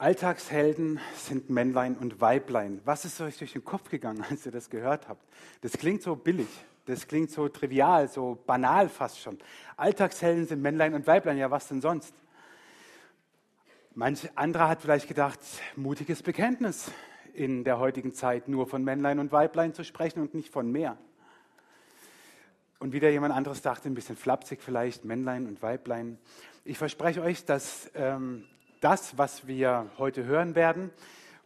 Alltagshelden sind Männlein und Weiblein. Was ist euch durch den Kopf gegangen, als ihr das gehört habt? Das klingt so billig, das klingt so trivial, so banal fast schon. Alltagshelden sind Männlein und Weiblein, ja was denn sonst? Manch anderer hat vielleicht gedacht, mutiges Bekenntnis in der heutigen Zeit nur von Männlein und Weiblein zu sprechen und nicht von mehr. Und wieder jemand anderes dachte, ein bisschen flapsig vielleicht, Männlein und Weiblein. Ich verspreche euch, dass ähm, das, was wir heute hören werden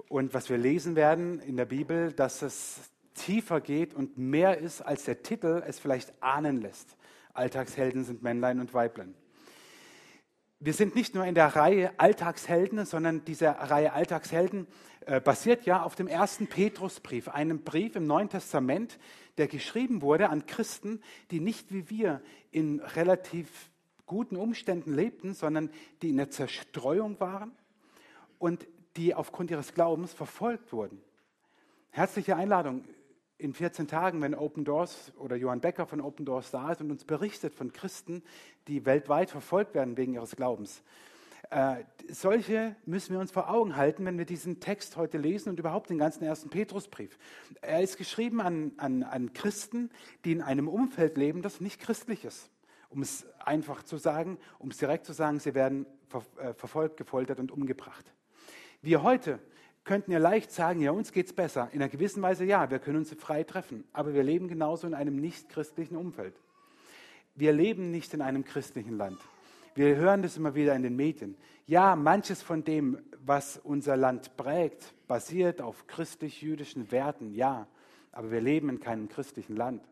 und was wir lesen werden in der Bibel, dass es tiefer geht und mehr ist, als der Titel es vielleicht ahnen lässt. Alltagshelden sind Männlein und Weiblein. Wir sind nicht nur in der Reihe Alltagshelden, sondern diese Reihe Alltagshelden äh, basiert ja auf dem ersten Petrusbrief, einem Brief im Neuen Testament, der geschrieben wurde an Christen, die nicht wie wir in relativ guten Umständen lebten, sondern die in der Zerstreuung waren und die aufgrund ihres Glaubens verfolgt wurden. Herzliche Einladung in 14 Tagen, wenn Open Doors oder Johann Becker von Open Doors da ist und uns berichtet von Christen, die weltweit verfolgt werden wegen ihres Glaubens. Äh, solche müssen wir uns vor Augen halten, wenn wir diesen Text heute lesen und überhaupt den ganzen ersten Petrusbrief. Er ist geschrieben an, an, an Christen, die in einem Umfeld leben, das nicht christlich ist um es einfach zu sagen, um es direkt zu sagen, sie werden ver äh, verfolgt, gefoltert und umgebracht. Wir heute könnten ja leicht sagen, ja, uns geht es besser. In einer gewissen Weise ja, wir können uns frei treffen, aber wir leben genauso in einem nicht christlichen Umfeld. Wir leben nicht in einem christlichen Land. Wir hören das immer wieder in den Medien. Ja, manches von dem, was unser Land prägt, basiert auf christlich-jüdischen Werten, ja, aber wir leben in keinem christlichen Land.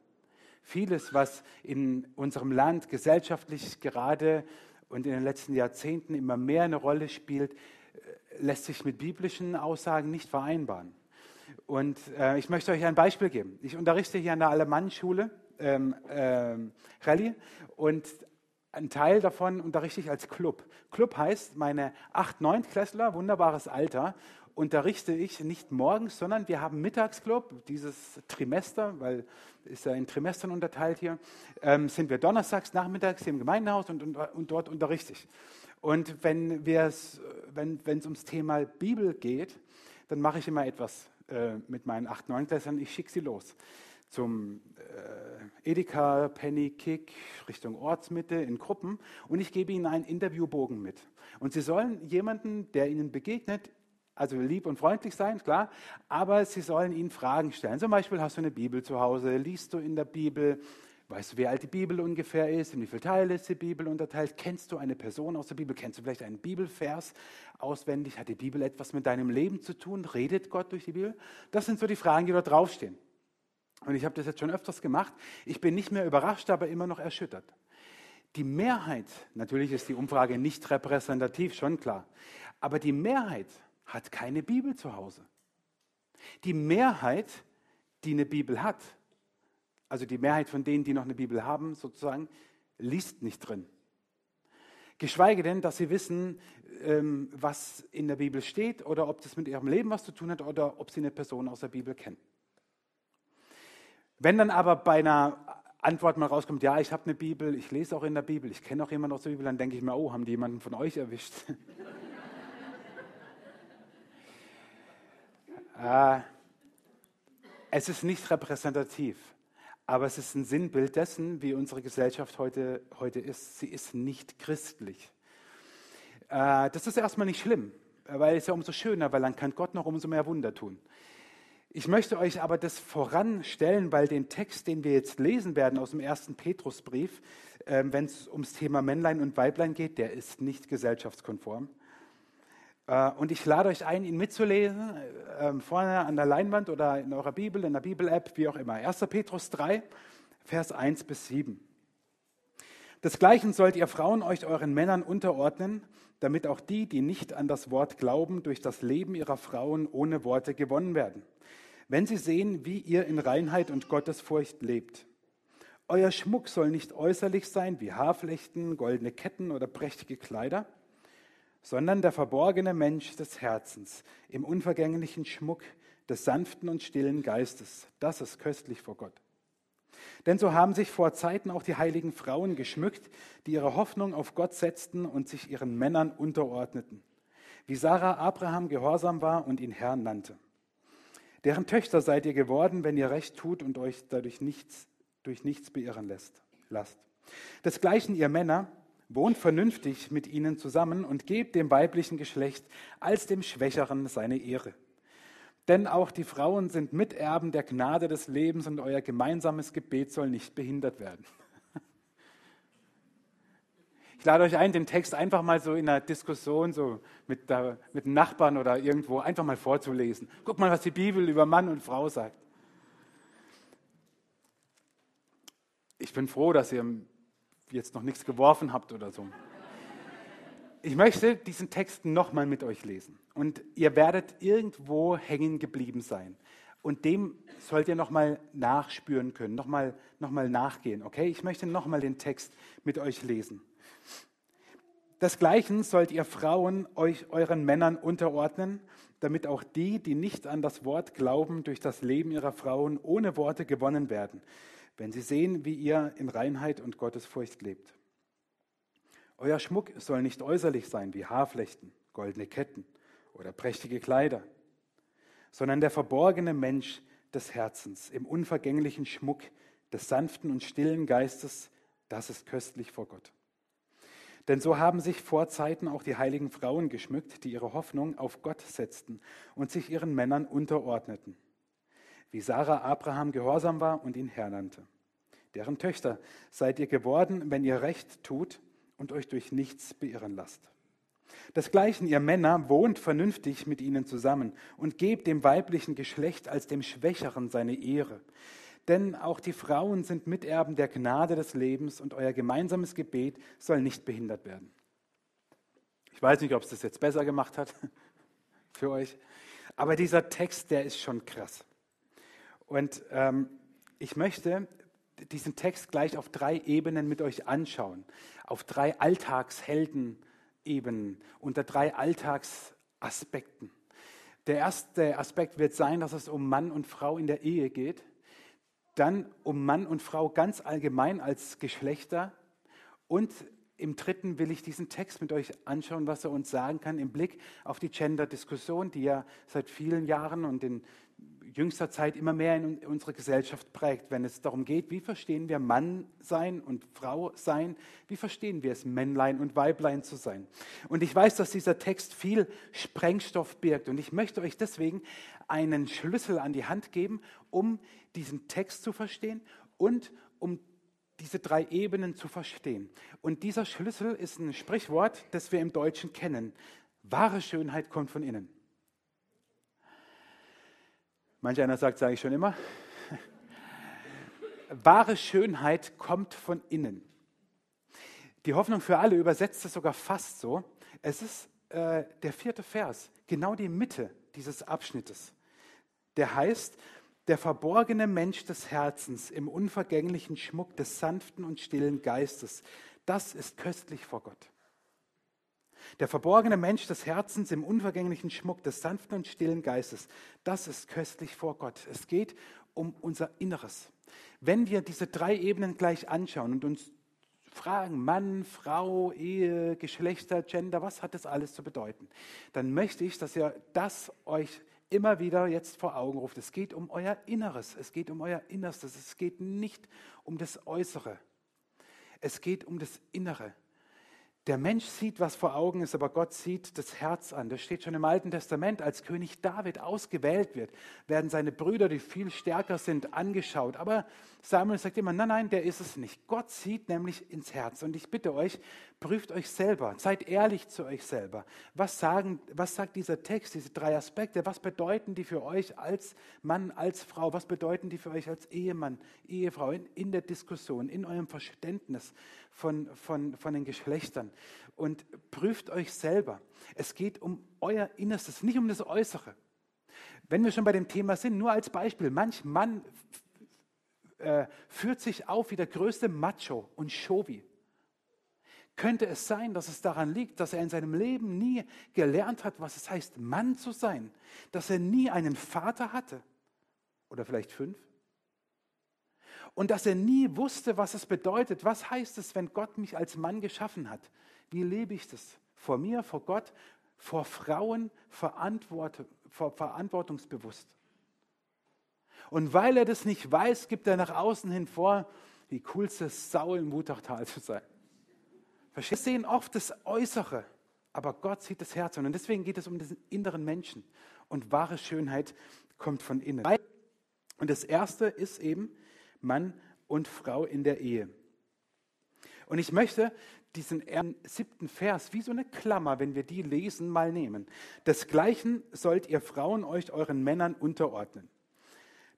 Vieles, was in unserem Land gesellschaftlich gerade und in den letzten Jahrzehnten immer mehr eine Rolle spielt, äh, lässt sich mit biblischen Aussagen nicht vereinbaren. Und äh, ich möchte euch ein Beispiel geben. Ich unterrichte hier an der Alemannenschule ähm, ähm, Rallye und ein Teil davon unterrichte ich als Club. Club heißt, meine 8-, 9 Klässler, wunderbares Alter, unterrichte ich nicht morgens, sondern wir haben Mittagsclub, dieses Trimester, weil ist ja in Trimestern unterteilt hier, ähm, sind wir donnerstags nachmittags hier im Gemeindehaus und, und, und dort unterrichte ich. Und wenn es wenn, ums Thema Bibel geht, dann mache ich immer etwas äh, mit meinen 8, 9 Klässern, ich schicke sie los zum äh, Edeka, Penny, Kick, Richtung Ortsmitte in Gruppen und ich gebe ihnen einen Interviewbogen mit. Und sie sollen jemanden, der ihnen begegnet, also lieb und freundlich sein, klar, aber sie sollen ihnen Fragen stellen. Zum Beispiel, hast du eine Bibel zu Hause? Liest du in der Bibel? Weißt du, wie alt die Bibel ungefähr ist? In wie viele Teile ist die Bibel unterteilt? Kennst du eine Person aus der Bibel? Kennst du vielleicht einen Bibelvers auswendig? Hat die Bibel etwas mit deinem Leben zu tun? Redet Gott durch die Bibel? Das sind so die Fragen, die dort draufstehen. Und ich habe das jetzt schon öfters gemacht. Ich bin nicht mehr überrascht, aber immer noch erschüttert. Die Mehrheit, natürlich ist die Umfrage nicht repräsentativ, schon klar, aber die Mehrheit hat keine Bibel zu Hause. Die Mehrheit, die eine Bibel hat, also die Mehrheit von denen, die noch eine Bibel haben, sozusagen, liest nicht drin. Geschweige denn, dass sie wissen, ähm, was in der Bibel steht oder ob das mit ihrem Leben was zu tun hat oder ob sie eine Person aus der Bibel kennen. Wenn dann aber bei einer Antwort mal rauskommt, ja, ich habe eine Bibel, ich lese auch in der Bibel, ich kenne auch jemanden aus der Bibel, dann denke ich mir, oh, haben die jemanden von euch erwischt? äh, es ist nicht repräsentativ, aber es ist ein Sinnbild dessen, wie unsere Gesellschaft heute, heute ist. Sie ist nicht christlich. Äh, das ist erstmal nicht schlimm, weil es ja umso schöner, weil dann kann Gott noch umso mehr Wunder tun. Ich möchte euch aber das voranstellen, weil den Text, den wir jetzt lesen werden aus dem ersten Petrusbrief, äh, wenn es ums Thema Männlein und Weiblein geht, der ist nicht gesellschaftskonform. Äh, und ich lade euch ein, ihn mitzulesen, äh, vorne an der Leinwand oder in eurer Bibel, in der Bibel-App, wie auch immer. 1. Petrus 3, Vers 1 bis 7. Desgleichen sollt ihr Frauen euch euren Männern unterordnen, damit auch die, die nicht an das Wort glauben, durch das Leben ihrer Frauen ohne Worte gewonnen werden wenn sie sehen, wie ihr in Reinheit und Gottesfurcht lebt. Euer Schmuck soll nicht äußerlich sein wie Haarflechten, goldene Ketten oder prächtige Kleider, sondern der verborgene Mensch des Herzens im unvergänglichen Schmuck des sanften und stillen Geistes. Das ist köstlich vor Gott. Denn so haben sich vor Zeiten auch die heiligen Frauen geschmückt, die ihre Hoffnung auf Gott setzten und sich ihren Männern unterordneten. wie Sarah Abraham gehorsam war und ihn Herr nannte. Deren Töchter seid ihr geworden, wenn ihr recht tut und euch dadurch nichts, durch nichts beirren lässt, lasst. Desgleichen ihr Männer, wohnt vernünftig mit ihnen zusammen und gebt dem weiblichen Geschlecht als dem Schwächeren seine Ehre. Denn auch die Frauen sind Miterben der Gnade des Lebens und euer gemeinsames Gebet soll nicht behindert werden. Ich lade euch ein, den Text einfach mal so in einer Diskussion so mit, der, mit Nachbarn oder irgendwo einfach mal vorzulesen. Guck mal, was die Bibel über Mann und Frau sagt. Ich bin froh, dass ihr jetzt noch nichts geworfen habt oder so. Ich möchte diesen Text nochmal mit euch lesen. Und ihr werdet irgendwo hängen geblieben sein. Und dem sollt ihr nochmal nachspüren können, nochmal noch mal nachgehen. Okay, ich möchte nochmal den Text mit euch lesen. Desgleichen sollt ihr Frauen euch euren Männern unterordnen, damit auch die, die nicht an das Wort glauben, durch das Leben ihrer Frauen ohne Worte gewonnen werden, wenn sie sehen, wie ihr in Reinheit und Gottesfurcht lebt. Euer Schmuck soll nicht äußerlich sein wie Haarflechten, goldene Ketten oder prächtige Kleider, sondern der verborgene Mensch des Herzens im unvergänglichen Schmuck des sanften und stillen Geistes, das ist köstlich vor Gott. Denn so haben sich vor Zeiten auch die heiligen Frauen geschmückt, die ihre Hoffnung auf Gott setzten und sich ihren Männern unterordneten, wie Sarah Abraham gehorsam war und ihn Herr nannte. Deren Töchter seid ihr geworden, wenn ihr Recht tut und euch durch nichts beirren lasst. Desgleichen, ihr Männer, wohnt vernünftig mit ihnen zusammen und gebt dem weiblichen Geschlecht als dem Schwächeren seine Ehre, denn auch die Frauen sind Miterben der Gnade des Lebens und euer gemeinsames Gebet soll nicht behindert werden. Ich weiß nicht, ob es das jetzt besser gemacht hat für euch, aber dieser Text, der ist schon krass. Und ähm, ich möchte diesen Text gleich auf drei Ebenen mit euch anschauen, auf drei Alltagshelden-Ebenen, unter drei Alltagsaspekten. Der erste Aspekt wird sein, dass es um Mann und Frau in der Ehe geht dann um Mann und Frau ganz allgemein als Geschlechter und im dritten will ich diesen Text mit euch anschauen, was er uns sagen kann im Blick auf die Gender-Diskussion, die ja seit vielen Jahren und in jüngster Zeit immer mehr in unsere Gesellschaft prägt, wenn es darum geht, wie verstehen wir Mann sein und Frau sein, wie verstehen wir es, Männlein und Weiblein zu sein. Und ich weiß, dass dieser Text viel Sprengstoff birgt und ich möchte euch deswegen einen Schlüssel an die Hand geben, um diesen Text zu verstehen und um diese drei Ebenen zu verstehen. Und dieser Schlüssel ist ein Sprichwort, das wir im Deutschen kennen. Wahre Schönheit kommt von innen. Manch einer sagt, sage ich schon immer. Wahre Schönheit kommt von innen. Die Hoffnung für alle übersetzt es sogar fast so. Es ist äh, der vierte Vers, genau die Mitte dieses Abschnittes. Der heißt, der verborgene Mensch des Herzens im unvergänglichen Schmuck des sanften und stillen Geistes, das ist köstlich vor Gott. Der verborgene Mensch des Herzens im unvergänglichen Schmuck des sanften und stillen Geistes, das ist köstlich vor Gott. Es geht um unser Inneres. Wenn wir diese drei Ebenen gleich anschauen und uns fragen, Mann, Frau, Ehe, Geschlechter, Gender, was hat das alles zu bedeuten, dann möchte ich, dass ihr das euch immer wieder jetzt vor Augen ruft. Es geht um euer Inneres, es geht um euer Innerstes, es geht nicht um das Äußere. Es geht um das Innere. Der Mensch sieht, was vor Augen ist, aber Gott sieht das Herz an. Das steht schon im Alten Testament. Als König David ausgewählt wird, werden seine Brüder, die viel stärker sind, angeschaut. Aber Samuel sagt immer, nein, nein, der ist es nicht. Gott sieht nämlich ins Herz. Und ich bitte euch, prüft euch selber, seid ehrlich zu euch selber. Was, sagen, was sagt dieser Text, diese drei Aspekte? Was bedeuten die für euch als Mann, als Frau? Was bedeuten die für euch als Ehemann, Ehefrau in, in der Diskussion, in eurem Verständnis von, von, von den Geschlechtern? Und prüft euch selber. Es geht um euer Innerstes, nicht um das Äußere. Wenn wir schon bei dem Thema sind, nur als Beispiel, manch Mann äh, führt sich auf wie der größte Macho und Chauvi. Könnte es sein, dass es daran liegt, dass er in seinem Leben nie gelernt hat, was es heißt, Mann zu sein? Dass er nie einen Vater hatte? Oder vielleicht fünf? Und dass er nie wusste, was es bedeutet. Was heißt es, wenn Gott mich als Mann geschaffen hat? Wie lebe ich das? Vor mir, vor Gott, vor Frauen verantwort, vor verantwortungsbewusst. Und weil er das nicht weiß, gibt er nach außen hin vor, die coolste Sau im Wutachtal zu sein. Wir sehen oft das Äußere, aber Gott sieht das Herz. Und deswegen geht es um den inneren Menschen. Und wahre Schönheit kommt von innen. Und das Erste ist eben Mann und Frau in der Ehe. Und ich möchte diesen siebten Vers wie so eine Klammer, wenn wir die lesen, mal nehmen. Desgleichen sollt ihr Frauen euch euren Männern unterordnen.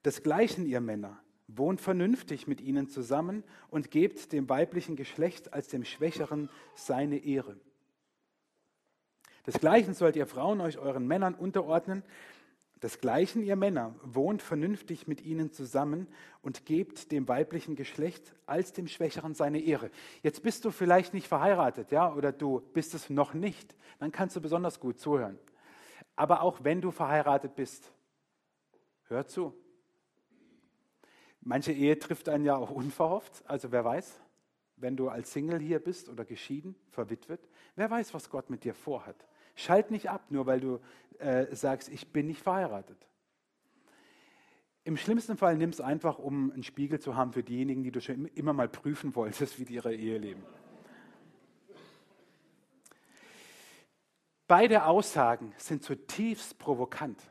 Desgleichen ihr Männer, wohnt vernünftig mit ihnen zusammen und gebt dem weiblichen Geschlecht als dem Schwächeren seine Ehre. Desgleichen sollt ihr Frauen euch euren Männern unterordnen. Desgleichen ihr Männer, wohnt vernünftig mit ihnen zusammen und gebt dem weiblichen Geschlecht als dem Schwächeren seine Ehre. Jetzt bist du vielleicht nicht verheiratet, ja, oder du bist es noch nicht. Dann kannst du besonders gut zuhören. Aber auch wenn du verheiratet bist, hör zu. Manche Ehe trifft einen ja auch unverhofft. Also wer weiß, wenn du als Single hier bist oder geschieden, verwitwet, wer weiß, was Gott mit dir vorhat. Schalt nicht ab, nur weil du äh, sagst, ich bin nicht verheiratet. Im schlimmsten Fall nimm es einfach, um einen Spiegel zu haben für diejenigen, die du schon immer mal prüfen wolltest, wie die ihre Ehe leben. Beide Aussagen sind zutiefst provokant.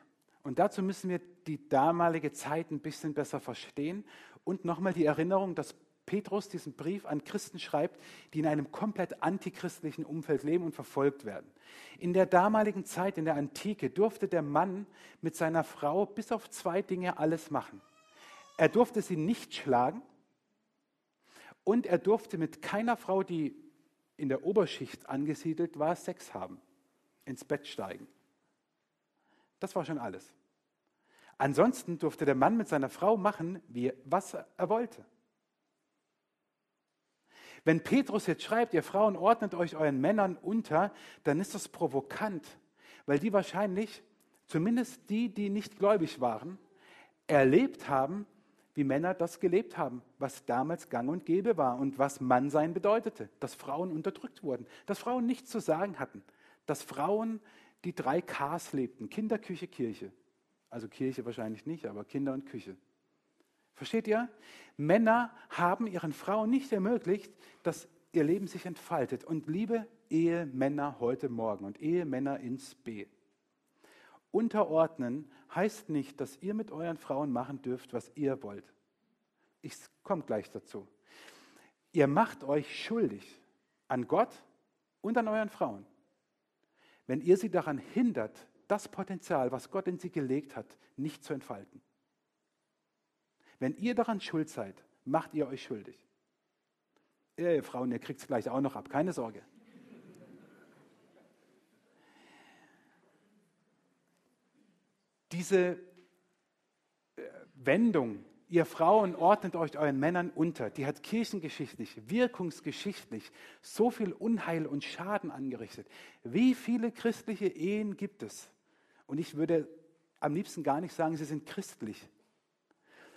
Und dazu müssen wir die damalige Zeit ein bisschen besser verstehen und nochmal die Erinnerung, dass Petrus diesen Brief an Christen schreibt, die in einem komplett antichristlichen Umfeld leben und verfolgt werden. In der damaligen Zeit, in der Antike, durfte der Mann mit seiner Frau bis auf zwei Dinge alles machen. Er durfte sie nicht schlagen und er durfte mit keiner Frau, die in der Oberschicht angesiedelt war, Sex haben, ins Bett steigen. Das war schon alles. Ansonsten durfte der Mann mit seiner Frau machen, wie, was er wollte. Wenn Petrus jetzt schreibt, ihr Frauen ordnet euch euren Männern unter, dann ist das provokant, weil die wahrscheinlich, zumindest die, die nicht gläubig waren, erlebt haben, wie Männer das gelebt haben, was damals gang und gäbe war und was Mannsein bedeutete, dass Frauen unterdrückt wurden, dass Frauen nichts zu sagen hatten, dass Frauen die drei Ks lebten, Kinder, Küche, Kirche. Also Kirche wahrscheinlich nicht, aber Kinder und Küche. Versteht ihr? Männer haben ihren Frauen nicht ermöglicht, dass ihr Leben sich entfaltet. Und liebe Ehemänner heute Morgen und Ehemänner ins B. Unterordnen heißt nicht, dass ihr mit euren Frauen machen dürft, was ihr wollt. Ich komme gleich dazu. Ihr macht euch schuldig an Gott und an euren Frauen, wenn ihr sie daran hindert, das Potenzial, was Gott in sie gelegt hat, nicht zu entfalten. Wenn ihr daran schuld seid, macht ihr euch schuldig. Ihr Frauen, ihr kriegt es gleich auch noch ab, keine Sorge. Diese äh, Wendung, ihr Frauen ordnet euch euren Männern unter, die hat kirchengeschichtlich, wirkungsgeschichtlich so viel Unheil und Schaden angerichtet. Wie viele christliche Ehen gibt es? Und ich würde am liebsten gar nicht sagen, sie sind christlich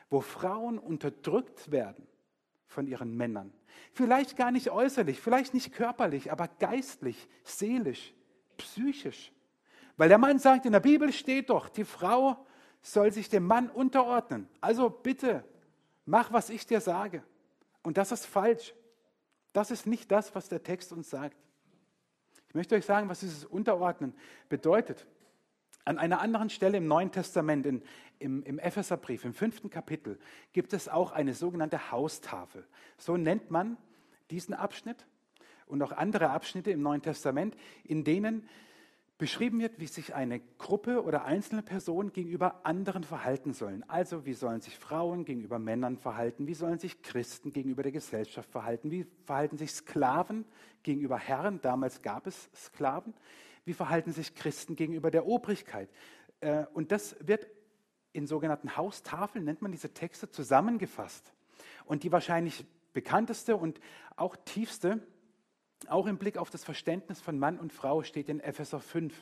wo Frauen unterdrückt werden von ihren Männern. Vielleicht gar nicht äußerlich, vielleicht nicht körperlich, aber geistlich, seelisch, psychisch. Weil der Mann sagt, in der Bibel steht doch, die Frau soll sich dem Mann unterordnen. Also bitte, mach, was ich dir sage. Und das ist falsch. Das ist nicht das, was der Text uns sagt. Ich möchte euch sagen, was dieses Unterordnen bedeutet. An einer anderen Stelle im Neuen Testament, in, im, im Epheserbrief, im fünften Kapitel, gibt es auch eine sogenannte Haustafel. So nennt man diesen Abschnitt und auch andere Abschnitte im Neuen Testament, in denen beschrieben wird, wie sich eine Gruppe oder einzelne Personen gegenüber anderen verhalten sollen. Also wie sollen sich Frauen gegenüber Männern verhalten, wie sollen sich Christen gegenüber der Gesellschaft verhalten, wie verhalten sich Sklaven gegenüber Herren, damals gab es Sklaven, wie verhalten sich Christen gegenüber der Obrigkeit. Äh, und das wird in sogenannten Haustafeln, nennt man diese Texte, zusammengefasst. Und die wahrscheinlich bekannteste und auch tiefste, auch im Blick auf das Verständnis von Mann und Frau, steht in Epheser 5.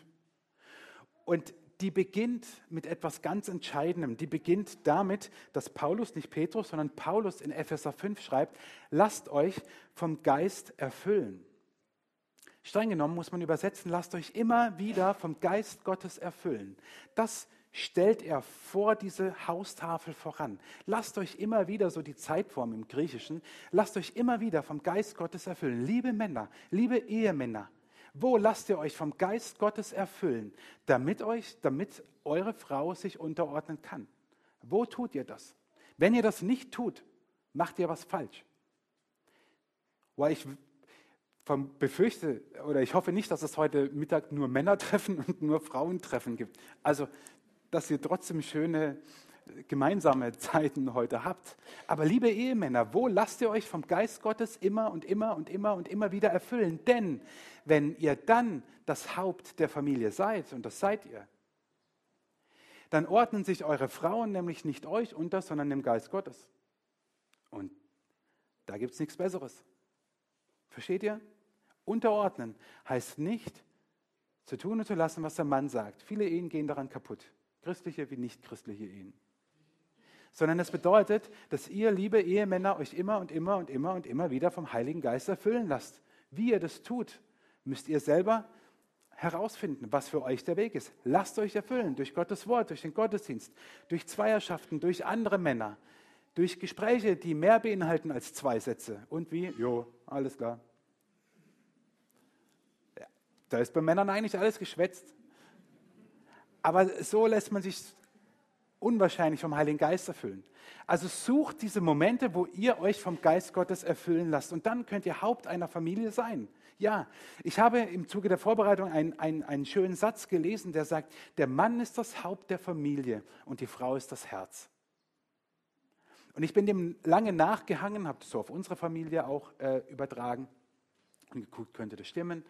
Und die beginnt mit etwas ganz Entscheidendem. Die beginnt damit, dass Paulus, nicht Petrus, sondern Paulus in Epheser 5 schreibt, lasst euch vom Geist erfüllen. Streng genommen muss man übersetzen, lasst euch immer wieder vom Geist Gottes erfüllen. Das stellt er vor diese Haustafel voran. Lasst euch immer wieder, so die Zeitform im Griechischen, lasst euch immer wieder vom Geist Gottes erfüllen. Liebe Männer, liebe Ehemänner, wo lasst ihr euch vom Geist Gottes erfüllen, damit euch, damit eure Frau sich unterordnen kann? Wo tut ihr das? Wenn ihr das nicht tut, macht ihr was falsch. Weil ich befürchte oder ich hoffe nicht, dass es heute Mittag nur Männertreffen und nur Frauentreffen gibt. Also, dass ihr trotzdem schöne gemeinsame Zeiten heute habt. Aber liebe Ehemänner, wo lasst ihr euch vom Geist Gottes immer und immer und immer und immer wieder erfüllen? Denn wenn ihr dann das Haupt der Familie seid, und das seid ihr, dann ordnen sich eure Frauen nämlich nicht euch unter, sondern dem Geist Gottes. Und da gibt es nichts Besseres. Versteht ihr? Unterordnen heißt nicht zu tun und zu lassen, was der Mann sagt. Viele Ehen gehen daran kaputt. Christliche wie nicht christliche Ehen. Sondern es bedeutet, dass ihr, liebe Ehemänner, euch immer und immer und immer und immer wieder vom Heiligen Geist erfüllen lasst. Wie ihr das tut, müsst ihr selber herausfinden, was für euch der Weg ist. Lasst euch erfüllen durch Gottes Wort, durch den Gottesdienst, durch Zweierschaften, durch andere Männer, durch Gespräche, die mehr beinhalten als zwei Sätze. Und wie? Jo, alles klar. Ja, da ist bei Männern eigentlich alles geschwätzt. Aber so lässt man sich unwahrscheinlich vom Heiligen Geist erfüllen. Also sucht diese Momente, wo ihr euch vom Geist Gottes erfüllen lasst. Und dann könnt ihr Haupt einer Familie sein. Ja, ich habe im Zuge der Vorbereitung einen, einen, einen schönen Satz gelesen, der sagt, der Mann ist das Haupt der Familie und die Frau ist das Herz. Und ich bin dem lange nachgehangen, habe das so auf unsere Familie auch äh, übertragen und geguckt, könnte das stimmen.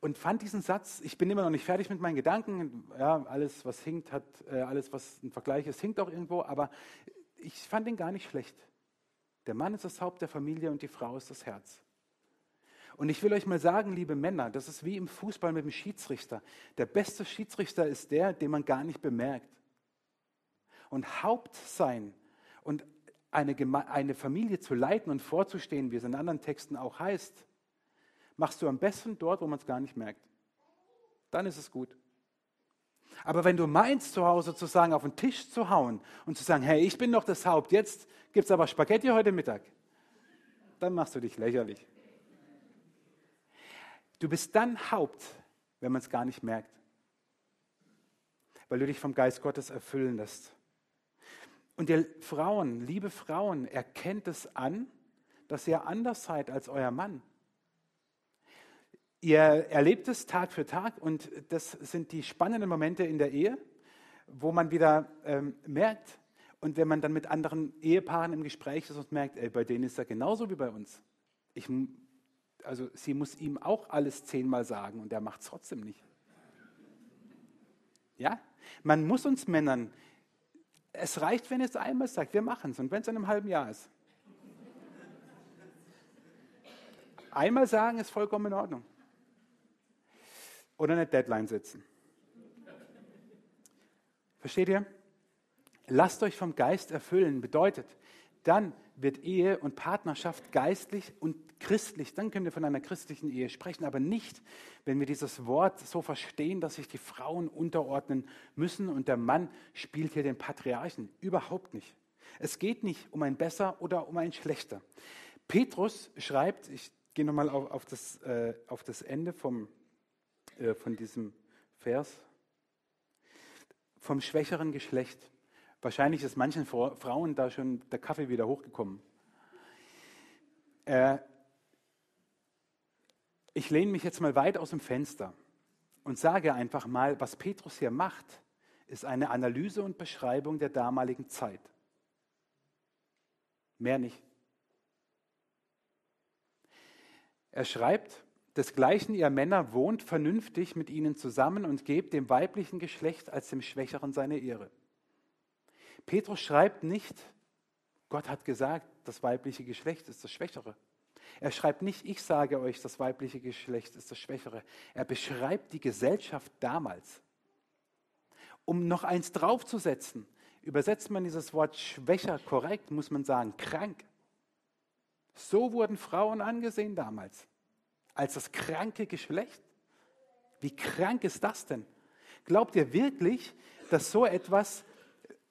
Und fand diesen Satz, ich bin immer noch nicht fertig mit meinen Gedanken, ja, alles was hinkt, hat, äh, alles was ein Vergleich ist, hinkt auch irgendwo, aber ich fand ihn gar nicht schlecht. Der Mann ist das Haupt der Familie und die Frau ist das Herz. Und ich will euch mal sagen, liebe Männer, das ist wie im Fußball mit dem Schiedsrichter. Der beste Schiedsrichter ist der, den man gar nicht bemerkt. Und Haupt sein und eine, eine Familie zu leiten und vorzustehen, wie es in anderen Texten auch heißt, machst du am besten dort, wo man es gar nicht merkt. Dann ist es gut. Aber wenn du meinst, zu Hause zu sagen, auf den Tisch zu hauen und zu sagen, hey, ich bin doch das Haupt, jetzt gibt es aber Spaghetti heute Mittag, dann machst du dich lächerlich. Du bist dann Haupt, wenn man es gar nicht merkt, weil du dich vom Geist Gottes erfüllen lässt. Und ihr Frauen, liebe Frauen, erkennt es an, dass ihr anders seid als euer Mann. Ihr erlebt es Tag für Tag und das sind die spannenden Momente in der Ehe, wo man wieder ähm, merkt, und wenn man dann mit anderen Ehepaaren im Gespräch ist und merkt, ey, bei denen ist er genauso wie bei uns. Ich, also sie muss ihm auch alles zehnmal sagen und er macht es trotzdem nicht. Ja, man muss uns Männern es reicht, wenn es einmal sagt, wir machen es und wenn es in einem halben Jahr ist. Einmal sagen ist vollkommen in Ordnung. Oder eine Deadline setzen. Versteht ihr? Lasst euch vom Geist erfüllen bedeutet, dann wird Ehe und Partnerschaft geistlich und christlich. Dann können wir von einer christlichen Ehe sprechen, aber nicht, wenn wir dieses Wort so verstehen, dass sich die Frauen unterordnen müssen und der Mann spielt hier den Patriarchen. Überhaupt nicht. Es geht nicht um ein besser oder um ein schlechter. Petrus schreibt, ich gehe nochmal auf, auf, äh, auf das Ende vom, äh, von diesem Vers, vom schwächeren Geschlecht. Wahrscheinlich ist manchen Frauen da schon der Kaffee wieder hochgekommen. Äh, ich lehne mich jetzt mal weit aus dem Fenster und sage einfach mal, was Petrus hier macht, ist eine Analyse und Beschreibung der damaligen Zeit. Mehr nicht. Er schreibt, desgleichen ihr Männer wohnt vernünftig mit ihnen zusammen und gebt dem weiblichen Geschlecht als dem Schwächeren seine Ehre. Petrus schreibt nicht, Gott hat gesagt, das weibliche Geschlecht ist das Schwächere. Er schreibt nicht, ich sage euch, das weibliche Geschlecht ist das Schwächere. Er beschreibt die Gesellschaft damals. Um noch eins draufzusetzen, übersetzt man dieses Wort schwächer korrekt, muss man sagen, krank. So wurden Frauen angesehen damals. Als das kranke Geschlecht? Wie krank ist das denn? Glaubt ihr wirklich, dass so etwas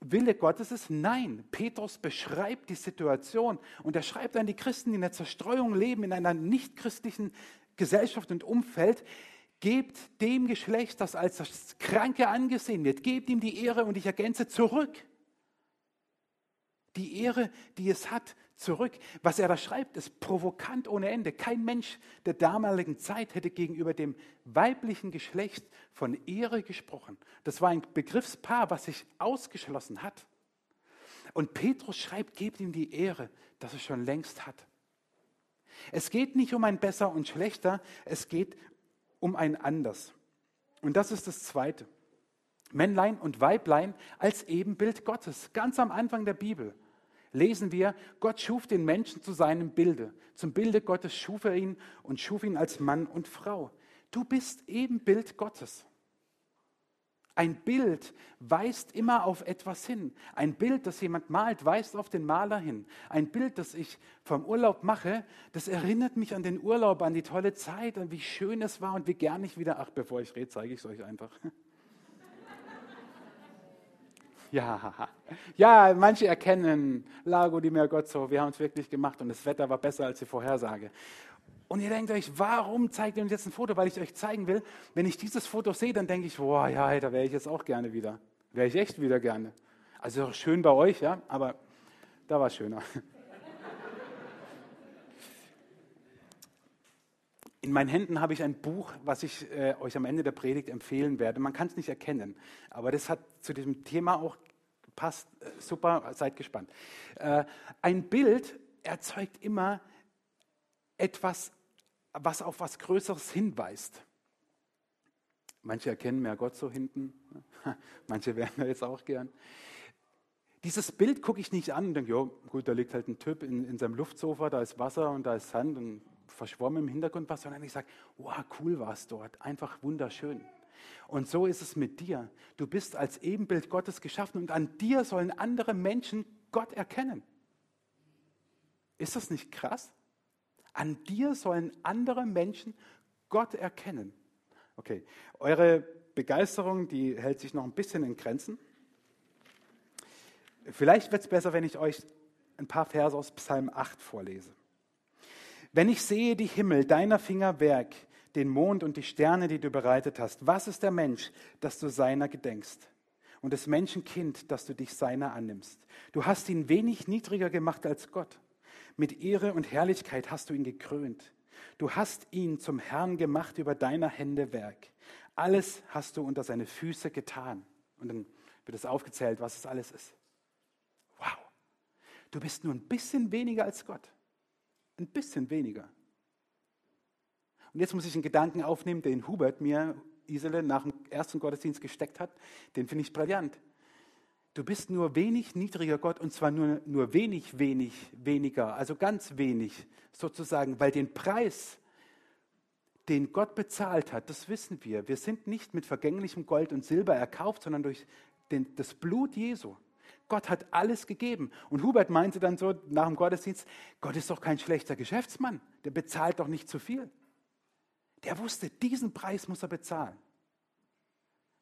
Wille Gottes ist? Nein. Petrus beschreibt die Situation und er schreibt an die Christen, die in der Zerstreuung leben, in einer nichtchristlichen Gesellschaft und Umfeld, gebt dem Geschlecht, das als das Kranke angesehen wird, gebt ihm die Ehre und ich ergänze zurück. Die Ehre, die es hat, zurück. Was er da schreibt, ist provokant ohne Ende. Kein Mensch der damaligen Zeit hätte gegenüber dem weiblichen Geschlecht von Ehre gesprochen. Das war ein Begriffspaar, was sich ausgeschlossen hat. Und Petrus schreibt, gebt ihm die Ehre, dass er schon längst hat. Es geht nicht um ein besser und schlechter, es geht um ein anders. Und das ist das Zweite. Männlein und Weiblein als Ebenbild Gottes. Ganz am Anfang der Bibel lesen wir, Gott schuf den Menschen zu seinem Bilde. Zum Bilde Gottes schuf er ihn und schuf ihn als Mann und Frau. Du bist Ebenbild Gottes. Ein Bild weist immer auf etwas hin. Ein Bild, das jemand malt, weist auf den Maler hin. Ein Bild, das ich vom Urlaub mache, das erinnert mich an den Urlaub, an die tolle Zeit und wie schön es war und wie gern ich wieder. Ach, bevor ich rede, zeige ich es euch einfach. Ja, ja, manche erkennen Lago di Mergozzo, wir haben es wirklich gemacht und das Wetter war besser als die Vorhersage. Und ihr denkt euch, warum zeigt ihr uns jetzt ein Foto? Weil ich euch zeigen will, wenn ich dieses Foto sehe, dann denke ich, boah, ja, da wäre ich jetzt auch gerne wieder. Wäre ich echt wieder gerne. Also schön bei euch, ja, aber da war es schöner. In meinen Händen habe ich ein Buch, was ich äh, euch am Ende der Predigt empfehlen werde. Man kann es nicht erkennen, aber das hat zu diesem Thema auch passt. Äh, super, seid gespannt. Äh, ein Bild erzeugt immer etwas, was auf was Größeres hinweist. Manche erkennen mehr Gott so hinten, manche wären da jetzt auch gern. Dieses Bild gucke ich nicht an und denke, ja, gut, da liegt halt ein Typ in, in seinem Luftsofa, da ist Wasser und da ist Sand und verschwommen im Hintergrund was, sondern ich sage, wow, cool war es dort, einfach wunderschön. Und so ist es mit dir. Du bist als Ebenbild Gottes geschaffen und an dir sollen andere Menschen Gott erkennen. Ist das nicht krass? An dir sollen andere Menschen Gott erkennen. Okay, eure Begeisterung, die hält sich noch ein bisschen in Grenzen. Vielleicht wird es besser, wenn ich euch ein paar Verse aus Psalm 8 vorlese. Wenn ich sehe die Himmel, deiner Finger Werk, den Mond und die Sterne, die du bereitet hast, was ist der Mensch, dass du seiner gedenkst? Und des Menschen Kind, dass du dich seiner annimmst. Du hast ihn wenig niedriger gemacht als Gott. Mit Ehre und Herrlichkeit hast du ihn gekrönt. Du hast ihn zum Herrn gemacht über deiner Hände Werk. Alles hast du unter seine Füße getan. Und dann wird es aufgezählt, was es alles ist. Wow. Du bist nur ein bisschen weniger als Gott. Ein bisschen weniger. Und jetzt muss ich einen Gedanken aufnehmen, den Hubert mir, Isele, nach dem ersten Gottesdienst gesteckt hat. Den finde ich brillant. Du bist nur wenig niedriger Gott und zwar nur, nur wenig, wenig, weniger, also ganz wenig sozusagen, weil den Preis, den Gott bezahlt hat, das wissen wir. Wir sind nicht mit vergänglichem Gold und Silber erkauft, sondern durch den, das Blut Jesu. Gott hat alles gegeben. Und Hubert meinte dann so nach dem Gottesdienst, Gott ist doch kein schlechter Geschäftsmann, der bezahlt doch nicht zu viel. Der wusste, diesen Preis muss er bezahlen,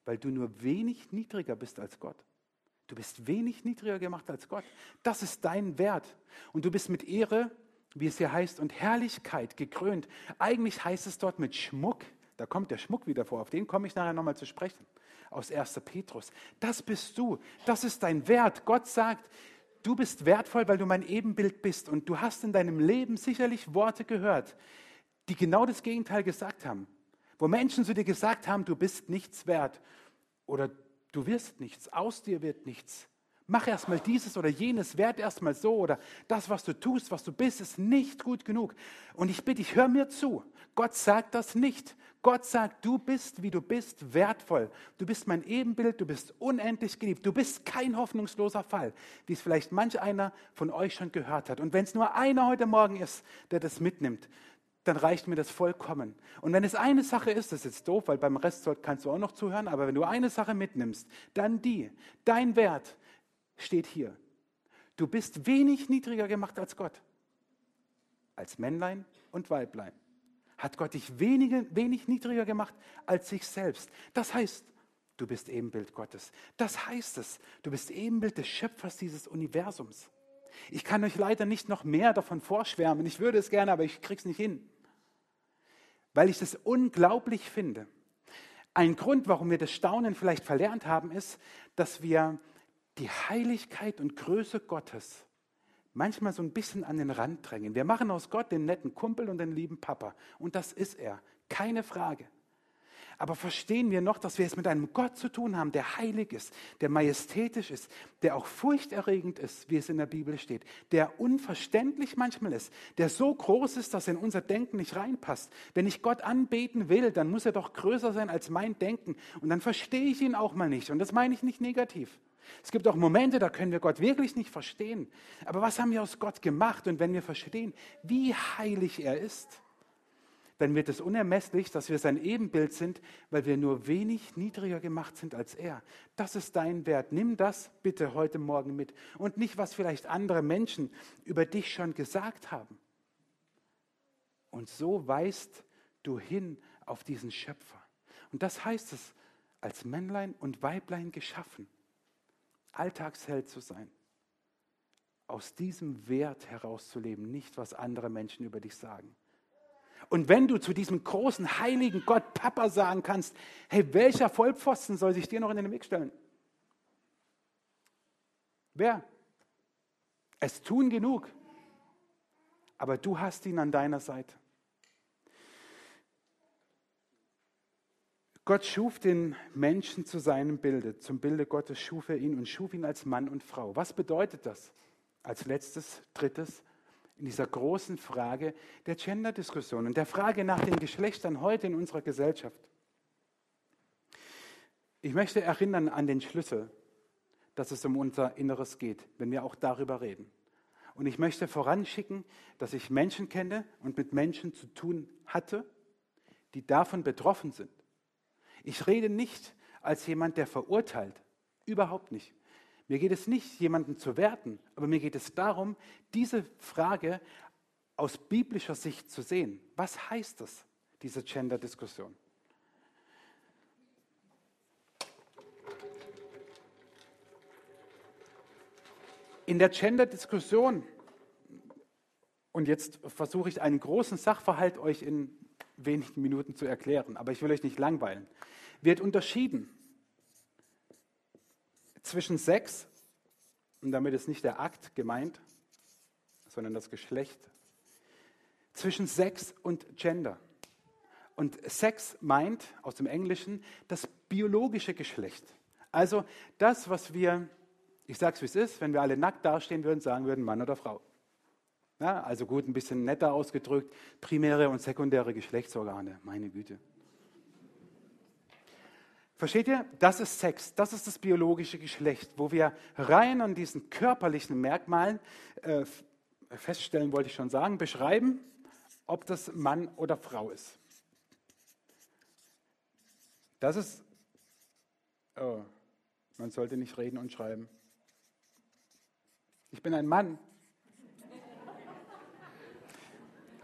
weil du nur wenig niedriger bist als Gott. Du bist wenig niedriger gemacht als Gott. Das ist dein Wert. Und du bist mit Ehre, wie es hier heißt, und Herrlichkeit gekrönt. Eigentlich heißt es dort mit Schmuck. Da kommt der Schmuck wieder vor. Auf den komme ich nachher nochmal zu sprechen. Aus 1. Petrus. Das bist du. Das ist dein Wert. Gott sagt, du bist wertvoll, weil du mein Ebenbild bist. Und du hast in deinem Leben sicherlich Worte gehört, die genau das Gegenteil gesagt haben. Wo Menschen zu dir gesagt haben, du bist nichts wert oder du wirst nichts, aus dir wird nichts. Mach erstmal dieses oder jenes, werd erstmal so oder das, was du tust, was du bist, ist nicht gut genug. Und ich bitte dich, hör mir zu. Gott sagt das nicht. Gott sagt, du bist, wie du bist, wertvoll. Du bist mein Ebenbild, du bist unendlich geliebt. Du bist kein hoffnungsloser Fall, wie es vielleicht manch einer von euch schon gehört hat. Und wenn es nur einer heute Morgen ist, der das mitnimmt, dann reicht mir das vollkommen. Und wenn es eine Sache ist, das ist jetzt doof, weil beim Rest kannst du auch noch zuhören, aber wenn du eine Sache mitnimmst, dann die. Dein Wert steht hier. Du bist wenig niedriger gemacht als Gott. Als Männlein und Weiblein. hat Gott dich wenige, wenig niedriger gemacht als sich selbst. Das heißt, du bist Ebenbild Gottes. Das heißt es, du bist Ebenbild des Schöpfers dieses Universums. Ich kann euch leider nicht noch mehr davon vorschwärmen. Ich würde es gerne, aber ich krieg's nicht hin. Weil ich das unglaublich finde. Ein Grund, warum wir das Staunen vielleicht verlernt haben, ist, dass wir die Heiligkeit und Größe Gottes manchmal so ein bisschen an den Rand drängen. Wir machen aus Gott den netten Kumpel und den lieben Papa. Und das ist er, keine Frage. Aber verstehen wir noch, dass wir es mit einem Gott zu tun haben, der heilig ist, der majestätisch ist, der auch furchterregend ist, wie es in der Bibel steht, der unverständlich manchmal ist, der so groß ist, dass er in unser Denken nicht reinpasst. Wenn ich Gott anbeten will, dann muss er doch größer sein als mein Denken. Und dann verstehe ich ihn auch mal nicht. Und das meine ich nicht negativ. Es gibt auch Momente, da können wir Gott wirklich nicht verstehen. Aber was haben wir aus Gott gemacht? Und wenn wir verstehen, wie heilig er ist, dann wird es unermesslich, dass wir sein Ebenbild sind, weil wir nur wenig niedriger gemacht sind als er. Das ist dein Wert. Nimm das bitte heute Morgen mit und nicht, was vielleicht andere Menschen über dich schon gesagt haben. Und so weist du hin auf diesen Schöpfer. Und das heißt es, als Männlein und Weiblein geschaffen. Alltagsheld zu sein. Aus diesem Wert herauszuleben, nicht was andere Menschen über dich sagen. Und wenn du zu diesem großen, heiligen Gott Papa sagen kannst, hey, welcher Vollpfosten soll sich dir noch in den Weg stellen? Wer? Es tun genug. Aber du hast ihn an deiner Seite. Gott schuf den Menschen zu seinem Bilde. Zum Bilde Gottes schuf er ihn und schuf ihn als Mann und Frau. Was bedeutet das? Als letztes, drittes, in dieser großen Frage der Gender-Diskussion und der Frage nach den Geschlechtern heute in unserer Gesellschaft. Ich möchte erinnern an den Schlüssel, dass es um unser Inneres geht, wenn wir auch darüber reden. Und ich möchte voranschicken, dass ich Menschen kenne und mit Menschen zu tun hatte, die davon betroffen sind ich rede nicht als jemand, der verurteilt. Überhaupt nicht. Mir geht es nicht, jemanden zu werten, aber mir geht es darum, diese Frage aus biblischer Sicht zu sehen. Was heißt das, diese Gender-Diskussion? In der Gender-Diskussion, und jetzt versuche ich einen großen Sachverhalt euch in wenigen Minuten zu erklären, aber ich will euch nicht langweilen wird unterschieden zwischen Sex, und damit ist nicht der Akt gemeint, sondern das Geschlecht, zwischen Sex und Gender. Und Sex meint aus dem Englischen das biologische Geschlecht. Also das, was wir, ich sage es wie es ist, wenn wir alle nackt dastehen würden, sagen würden Mann oder Frau. Ja, also gut, ein bisschen netter ausgedrückt, primäre und sekundäre Geschlechtsorgane, meine Güte. Versteht ihr? Das ist Sex, das ist das biologische Geschlecht, wo wir rein an diesen körperlichen Merkmalen äh, feststellen, wollte ich schon sagen, beschreiben, ob das Mann oder Frau ist. Das ist, oh, man sollte nicht reden und schreiben. Ich bin ein Mann.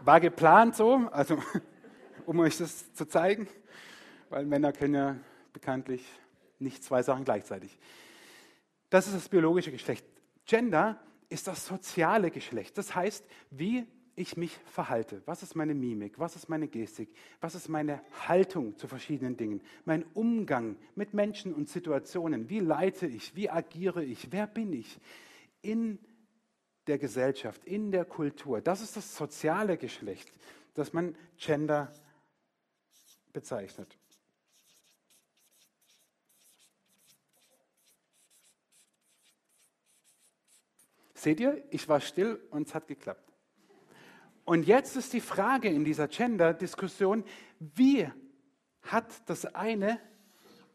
War geplant so, also um euch das zu zeigen, weil Männer können ja bekanntlich nicht zwei Sachen gleichzeitig. Das ist das biologische Geschlecht. Gender ist das soziale Geschlecht. Das heißt, wie ich mich verhalte. Was ist meine Mimik? Was ist meine Gestik? Was ist meine Haltung zu verschiedenen Dingen? Mein Umgang mit Menschen und Situationen. Wie leite ich? Wie agiere ich? Wer bin ich? In der Gesellschaft, in der Kultur. Das ist das soziale Geschlecht, das man Gender bezeichnet. Seht ihr, ich war still und es hat geklappt. Und jetzt ist die Frage in dieser Gender-Diskussion, wie hat das eine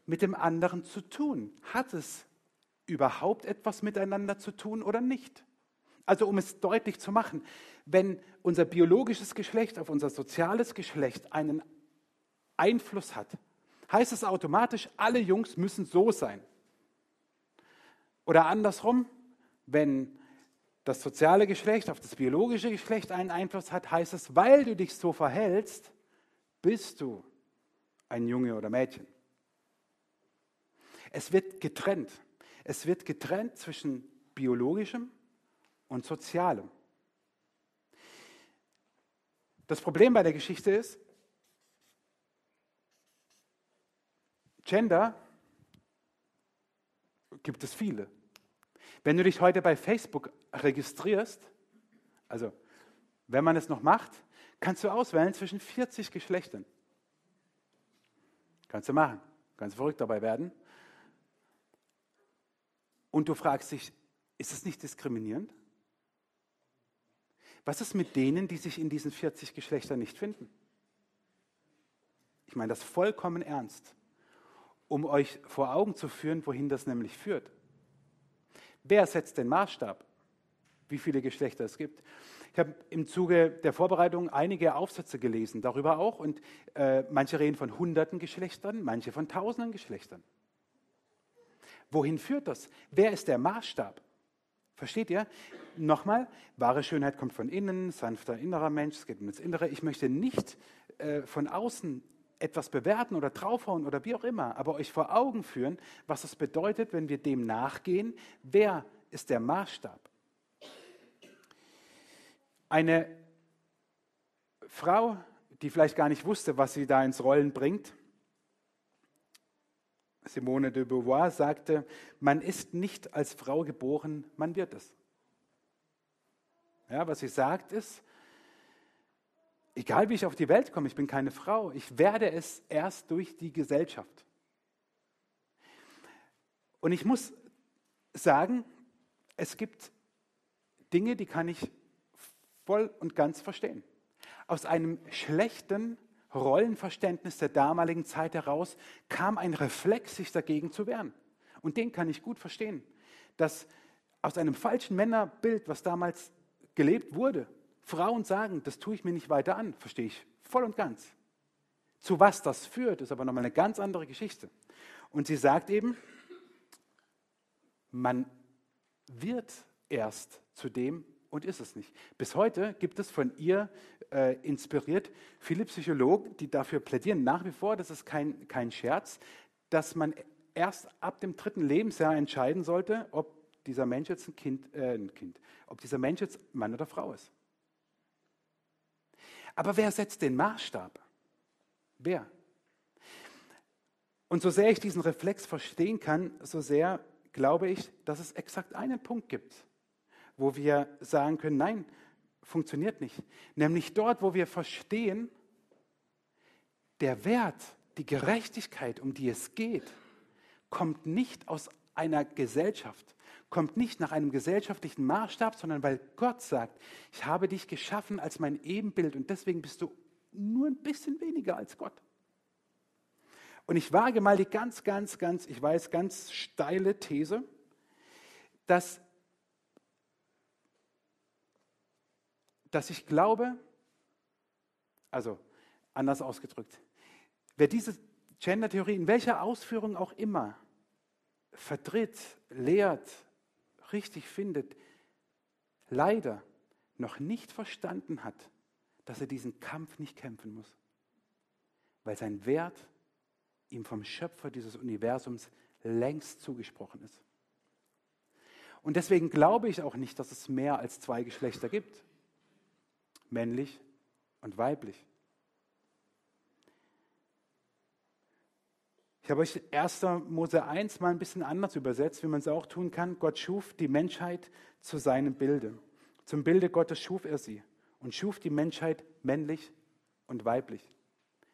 mit dem anderen zu tun? Hat es überhaupt etwas miteinander zu tun oder nicht? Also um es deutlich zu machen, wenn unser biologisches Geschlecht auf unser soziales Geschlecht einen Einfluss hat, heißt es automatisch, alle Jungs müssen so sein. Oder andersrum, wenn das soziale Geschlecht auf das biologische Geschlecht einen Einfluss hat, heißt es, weil du dich so verhältst, bist du ein Junge oder Mädchen. Es wird getrennt. Es wird getrennt zwischen biologischem und sozialem. Das Problem bei der Geschichte ist, Gender gibt es viele. Wenn du dich heute bei Facebook registrierst, also wenn man es noch macht, kannst du auswählen zwischen 40 Geschlechtern. Kannst du machen, kannst verrückt dabei werden. Und du fragst dich, ist es nicht diskriminierend? Was ist mit denen, die sich in diesen 40 Geschlechtern nicht finden? Ich meine das vollkommen ernst, um euch vor Augen zu führen, wohin das nämlich führt. Wer setzt den Maßstab, wie viele Geschlechter es gibt? Ich habe im Zuge der Vorbereitung einige Aufsätze gelesen, darüber auch. Und äh, manche reden von hunderten Geschlechtern, manche von tausenden Geschlechtern. Wohin führt das? Wer ist der Maßstab? Versteht ihr? Nochmal, wahre Schönheit kommt von innen, sanfter innerer Mensch, es geht um das Innere. Ich möchte nicht äh, von außen etwas bewerten oder draufhauen oder wie auch immer, aber euch vor Augen führen, was es bedeutet, wenn wir dem nachgehen. Wer ist der Maßstab? Eine Frau, die vielleicht gar nicht wusste, was sie da ins Rollen bringt, Simone de Beauvoir sagte, man ist nicht als Frau geboren, man wird es. Ja, was sie sagt ist, egal wie ich auf die Welt komme, ich bin keine Frau, ich werde es erst durch die Gesellschaft. Und ich muss sagen, es gibt Dinge, die kann ich voll und ganz verstehen. Aus einem schlechten Rollenverständnis der damaligen Zeit heraus kam ein Reflex, sich dagegen zu wehren. Und den kann ich gut verstehen. Dass aus einem falschen Männerbild, was damals gelebt wurde, Frauen sagen, das tue ich mir nicht weiter an, verstehe ich voll und ganz. Zu was das führt, ist aber nochmal eine ganz andere Geschichte. Und sie sagt eben, man wird erst zu dem, und ist es nicht. Bis heute gibt es von ihr äh, inspiriert viele Psychologen, die dafür plädieren, nach wie vor, das ist kein, kein Scherz, dass man erst ab dem dritten Lebensjahr entscheiden sollte, ob dieser Mensch jetzt ein Kind, äh, ein kind, ob dieser Mensch jetzt Mann oder Frau ist. Aber wer setzt den Maßstab? Wer? Und so sehr ich diesen Reflex verstehen kann, so sehr glaube ich, dass es exakt einen Punkt gibt, wo wir sagen können, nein, funktioniert nicht. Nämlich dort, wo wir verstehen, der Wert, die Gerechtigkeit, um die es geht, kommt nicht aus einer Gesellschaft, kommt nicht nach einem gesellschaftlichen Maßstab, sondern weil Gott sagt, ich habe dich geschaffen als mein Ebenbild und deswegen bist du nur ein bisschen weniger als Gott. Und ich wage mal die ganz, ganz, ganz, ich weiß, ganz steile These, dass dass ich glaube, also anders ausgedrückt, wer diese Gender-Theorie in welcher Ausführung auch immer vertritt, lehrt, richtig findet, leider noch nicht verstanden hat, dass er diesen Kampf nicht kämpfen muss, weil sein Wert ihm vom Schöpfer dieses Universums längst zugesprochen ist. Und deswegen glaube ich auch nicht, dass es mehr als zwei Geschlechter gibt männlich und weiblich. Ich habe euch 1. Mose 1 mal ein bisschen anders übersetzt, wie man es auch tun kann. Gott schuf die Menschheit zu seinem Bilde. Zum Bilde Gottes schuf er sie und schuf die Menschheit männlich und weiblich.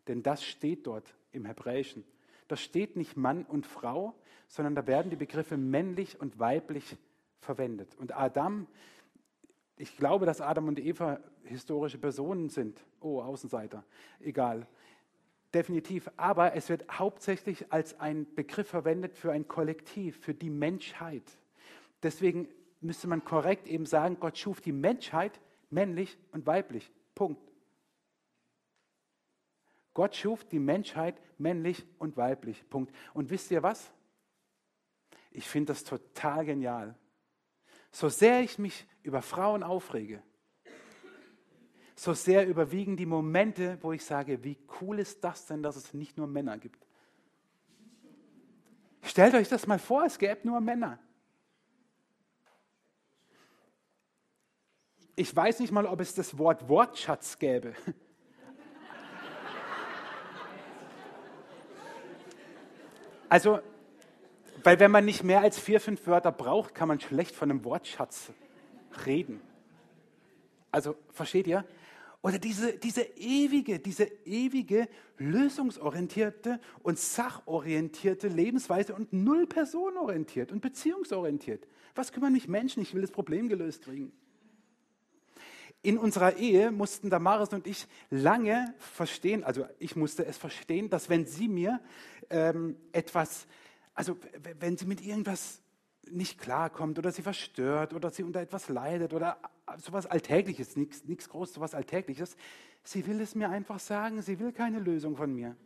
Denn das steht dort im Hebräischen. Das steht nicht Mann und Frau, sondern da werden die Begriffe männlich und weiblich verwendet. Und Adam ich glaube, dass Adam und Eva historische Personen sind. Oh, Außenseiter. Egal. Definitiv. Aber es wird hauptsächlich als ein Begriff verwendet für ein Kollektiv, für die Menschheit. Deswegen müsste man korrekt eben sagen, Gott schuf die Menschheit männlich und weiblich. Punkt. Gott schuf die Menschheit männlich und weiblich. Punkt. Und wisst ihr was? Ich finde das total genial. So sehr ich mich über Frauen aufrege, so sehr überwiegen die Momente, wo ich sage, wie cool ist das denn, dass es nicht nur Männer gibt. Stellt euch das mal vor, es gäbe nur Männer. Ich weiß nicht mal, ob es das Wort Wortschatz gäbe. Also, weil wenn man nicht mehr als vier, fünf Wörter braucht, kann man schlecht von einem Wortschatz reden. Also, versteht ihr? Oder diese, diese ewige, diese ewige lösungsorientierte und sachorientierte Lebensweise und null personenorientiert und beziehungsorientiert. Was kümmern mich Menschen? Ich will das Problem gelöst kriegen. In unserer Ehe mussten Damaris und ich lange verstehen, also ich musste es verstehen, dass wenn sie mir ähm, etwas, also wenn sie mit irgendwas nicht klarkommt oder sie verstört oder sie unter etwas leidet oder sowas Alltägliches, nichts Großes, sowas Alltägliches, sie will es mir einfach sagen, sie will keine Lösung von mir.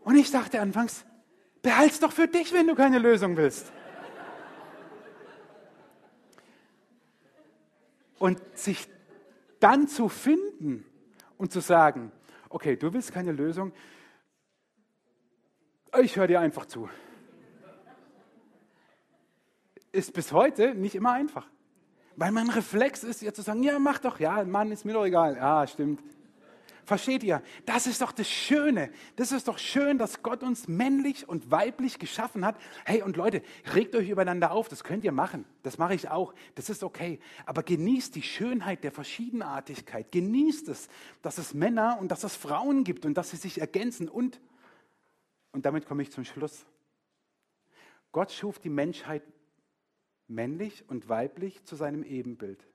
Und ich dachte anfangs, behalt's doch für dich, wenn du keine Lösung willst. Und sich dann zu finden und zu sagen, okay, du willst keine Lösung, ich höre dir einfach zu. Ist bis heute nicht immer einfach. Weil mein Reflex ist, ja zu sagen, ja, mach doch, ja, Mann, ist mir doch egal. Ja, stimmt. Versteht ihr? Das ist doch das Schöne. Das ist doch schön, dass Gott uns männlich und weiblich geschaffen hat. Hey, und Leute, regt euch übereinander auf. Das könnt ihr machen. Das mache ich auch. Das ist okay. Aber genießt die Schönheit der Verschiedenartigkeit. Genießt es, dass es Männer und dass es Frauen gibt und dass sie sich ergänzen und und damit komme ich zum Schluss. Gott schuf die Menschheit männlich und weiblich zu seinem Ebenbild.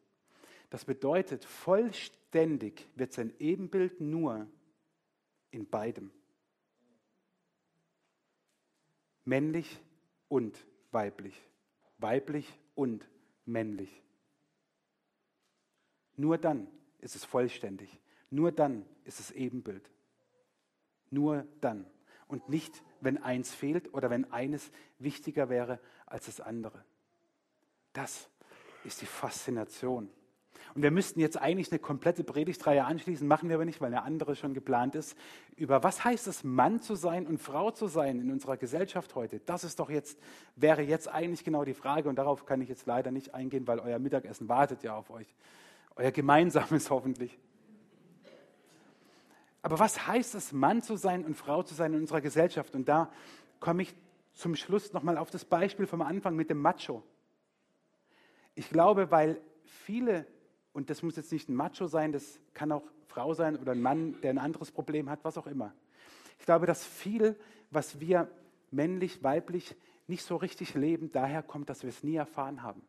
Das bedeutet, vollständig wird sein Ebenbild nur in beidem. Männlich und weiblich. Weiblich und männlich. Nur dann ist es vollständig. Nur dann ist es Ebenbild. Nur dann und nicht, wenn eins fehlt oder wenn eines wichtiger wäre als das andere. Das ist die Faszination. Und wir müssten jetzt eigentlich eine komplette Predigtreihe anschließen, machen wir aber nicht, weil eine andere schon geplant ist, über was heißt es, Mann zu sein und Frau zu sein in unserer Gesellschaft heute. Das ist doch jetzt, wäre jetzt eigentlich genau die Frage und darauf kann ich jetzt leider nicht eingehen, weil euer Mittagessen wartet ja auf euch. Euer gemeinsames hoffentlich. Aber was heißt es, Mann zu sein und Frau zu sein in unserer Gesellschaft? Und da komme ich zum Schluss nochmal auf das Beispiel vom Anfang mit dem Macho. Ich glaube, weil viele, und das muss jetzt nicht ein Macho sein, das kann auch Frau sein oder ein Mann, der ein anderes Problem hat, was auch immer. Ich glaube, dass viel, was wir männlich, weiblich nicht so richtig leben, daher kommt, dass wir es nie erfahren haben.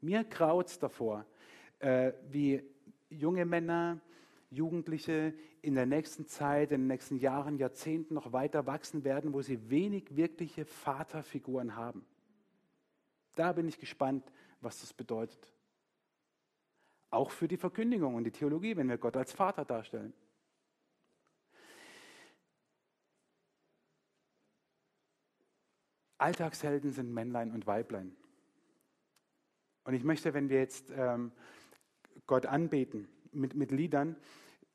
Mir graut es davor, äh, wie junge Männer, Jugendliche in der nächsten Zeit, in den nächsten Jahren, Jahrzehnten noch weiter wachsen werden, wo sie wenig wirkliche Vaterfiguren haben. Da bin ich gespannt, was das bedeutet. Auch für die Verkündigung und die Theologie, wenn wir Gott als Vater darstellen. Alltagshelden sind Männlein und Weiblein. Und ich möchte, wenn wir jetzt ähm, Gott anbeten mit, mit Liedern,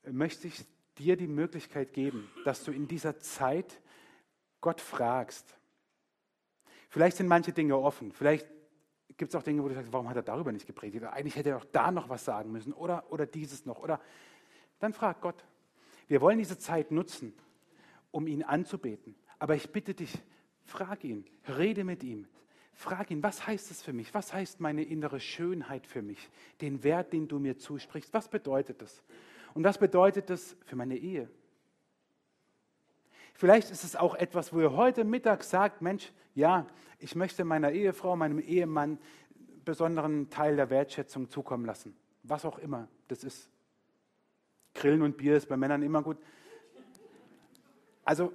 möchte ich dir die Möglichkeit geben, dass du in dieser Zeit Gott fragst. Vielleicht sind manche Dinge offen. Vielleicht gibt es auch Dinge, wo du sagst, warum hat er darüber nicht gepredigt? Eigentlich hätte er doch da noch was sagen müssen oder, oder dieses noch. Oder dann frag Gott. Wir wollen diese Zeit nutzen, um ihn anzubeten. Aber ich bitte dich, frag ihn, rede mit ihm. Frag ihn, was heißt es für mich? Was heißt meine innere Schönheit für mich? Den Wert, den du mir zusprichst, was bedeutet das? Und was bedeutet das für meine Ehe? Vielleicht ist es auch etwas, wo ihr heute Mittag sagt, Mensch, ja, ich möchte meiner Ehefrau, meinem Ehemann einen besonderen Teil der Wertschätzung zukommen lassen. Was auch immer das ist. Grillen und Bier ist bei Männern immer gut. Also,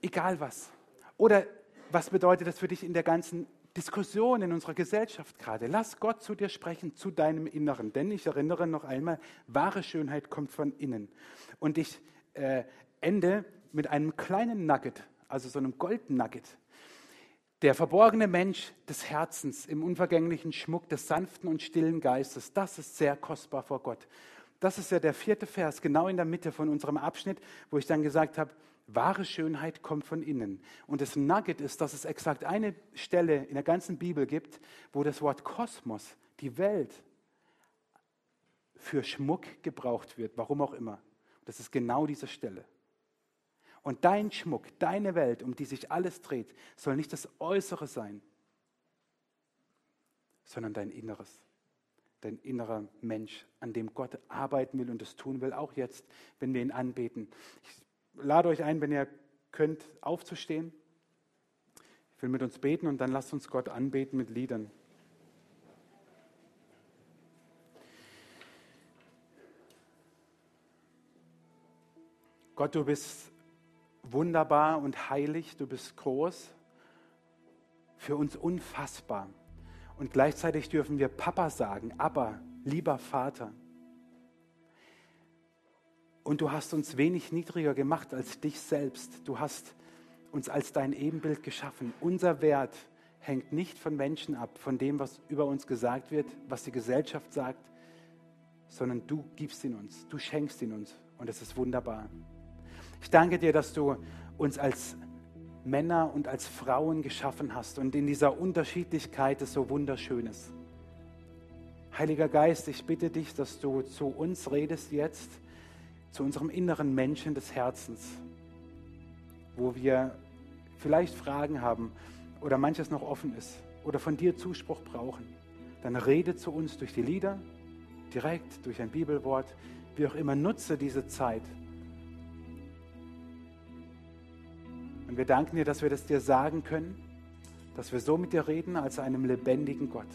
egal was. Oder was bedeutet das für dich in der ganzen Diskussion in unserer Gesellschaft gerade. Lass Gott zu dir sprechen, zu deinem Inneren. Denn ich erinnere noch einmal, wahre Schönheit kommt von innen. Und ich äh, ende mit einem kleinen Nugget, also so einem Goldnugget. Der verborgene Mensch des Herzens im unvergänglichen Schmuck des sanften und stillen Geistes, das ist sehr kostbar vor Gott. Das ist ja der vierte Vers, genau in der Mitte von unserem Abschnitt, wo ich dann gesagt habe, wahre Schönheit kommt von innen. Und das Nugget ist, dass es exakt eine Stelle in der ganzen Bibel gibt, wo das Wort Kosmos, die Welt, für Schmuck gebraucht wird, warum auch immer. Das ist genau diese Stelle. Und dein Schmuck, deine Welt, um die sich alles dreht, soll nicht das Äußere sein, sondern dein Inneres, dein innerer Mensch, an dem Gott arbeiten will und das tun will, auch jetzt, wenn wir ihn anbeten. Ich lade euch ein, wenn ihr könnt, aufzustehen. Ich will mit uns beten und dann lasst uns Gott anbeten mit Liedern. Gott, du bist wunderbar und heilig, du bist groß, für uns unfassbar. Und gleichzeitig dürfen wir Papa sagen, aber lieber Vater. Und du hast uns wenig niedriger gemacht als dich selbst. Du hast uns als dein Ebenbild geschaffen. Unser Wert hängt nicht von Menschen ab, von dem, was über uns gesagt wird, was die Gesellschaft sagt, sondern du gibst ihn uns, du schenkst ihn uns. Und es ist wunderbar. Ich danke dir, dass du uns als Männer und als Frauen geschaffen hast und in dieser Unterschiedlichkeit ist so wunderschönes. Heiliger Geist, ich bitte dich, dass du zu uns redest jetzt, zu unserem inneren Menschen des Herzens, wo wir vielleicht Fragen haben oder manches noch offen ist oder von dir Zuspruch brauchen. Dann rede zu uns durch die Lieder, direkt durch ein Bibelwort, wie auch immer, nutze diese Zeit Und wir danken dir, dass wir das dir sagen können, dass wir so mit dir reden als einem lebendigen Gott.